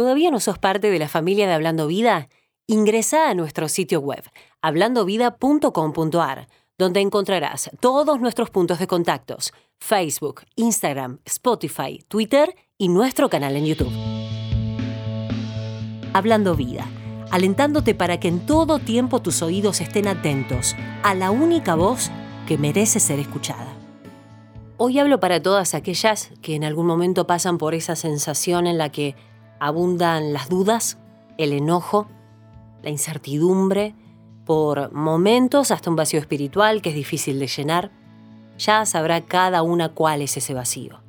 ¿Todavía no sos parte de la familia de Hablando Vida? Ingresa a nuestro sitio web, hablandovida.com.ar, donde encontrarás todos nuestros puntos de contactos, Facebook, Instagram, Spotify, Twitter y nuestro canal en YouTube. Hablando Vida, alentándote para que en todo tiempo tus oídos estén atentos a la única voz que merece ser escuchada. Hoy hablo para todas aquellas que en algún momento pasan por esa sensación en la que abundan las dudas, el enojo, la incertidumbre, por momentos hasta un vacío espiritual que es difícil de llenar. Ya sabrá cada una cuál es ese vacío.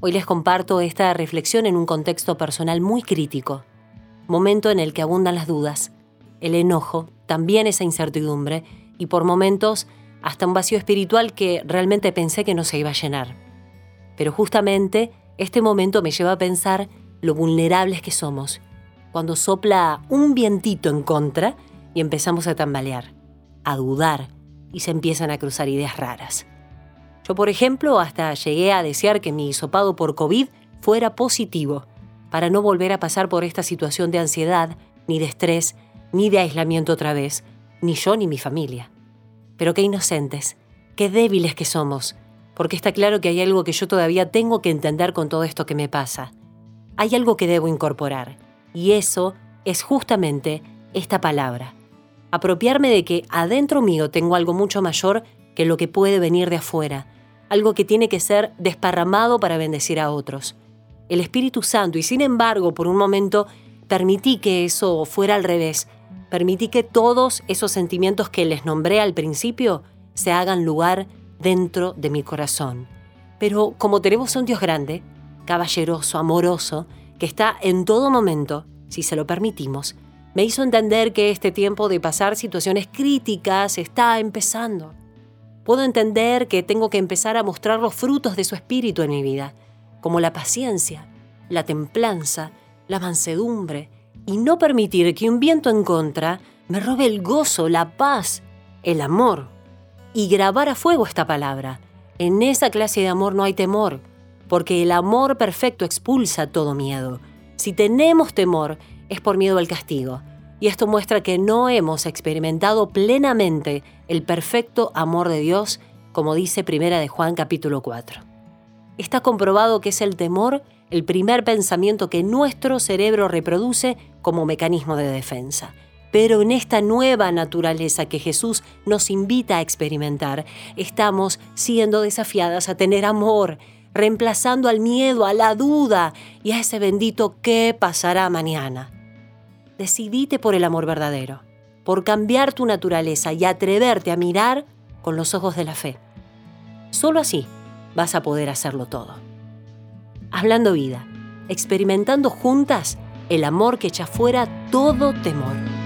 Hoy les comparto esta reflexión en un contexto personal muy crítico, momento en el que abundan las dudas, el enojo, también esa incertidumbre y por momentos hasta un vacío espiritual que realmente pensé que no se iba a llenar. Pero justamente este momento me lleva a pensar lo vulnerables que somos cuando sopla un vientito en contra y empezamos a tambalear, a dudar y se empiezan a cruzar ideas raras. Yo, por ejemplo, hasta llegué a desear que mi hisopado por COVID fuera positivo, para no volver a pasar por esta situación de ansiedad, ni de estrés, ni de aislamiento otra vez, ni yo ni mi familia. Pero qué inocentes, qué débiles que somos, porque está claro que hay algo que yo todavía tengo que entender con todo esto que me pasa. Hay algo que debo incorporar, y eso es justamente esta palabra. Apropiarme de que adentro mío tengo algo mucho mayor que lo que puede venir de afuera, algo que tiene que ser desparramado para bendecir a otros. El Espíritu Santo, y sin embargo, por un momento, permití que eso fuera al revés, permití que todos esos sentimientos que les nombré al principio se hagan lugar dentro de mi corazón. Pero como tenemos un Dios grande, caballeroso, amoroso, que está en todo momento, si se lo permitimos, me hizo entender que este tiempo de pasar situaciones críticas está empezando. Puedo entender que tengo que empezar a mostrar los frutos de su espíritu en mi vida, como la paciencia, la templanza, la mansedumbre, y no permitir que un viento en contra me robe el gozo, la paz, el amor. Y grabar a fuego esta palabra. En esa clase de amor no hay temor, porque el amor perfecto expulsa todo miedo. Si tenemos temor, es por miedo al castigo. Y esto muestra que no hemos experimentado plenamente el perfecto amor de Dios, como dice Primera de Juan capítulo 4. Está comprobado que es el temor el primer pensamiento que nuestro cerebro reproduce como mecanismo de defensa. Pero en esta nueva naturaleza que Jesús nos invita a experimentar, estamos siendo desafiadas a tener amor, reemplazando al miedo, a la duda y a ese bendito qué pasará mañana. Decidite por el amor verdadero, por cambiar tu naturaleza y atreverte a mirar con los ojos de la fe. Solo así vas a poder hacerlo todo. Hablando vida, experimentando juntas el amor que echa fuera todo temor.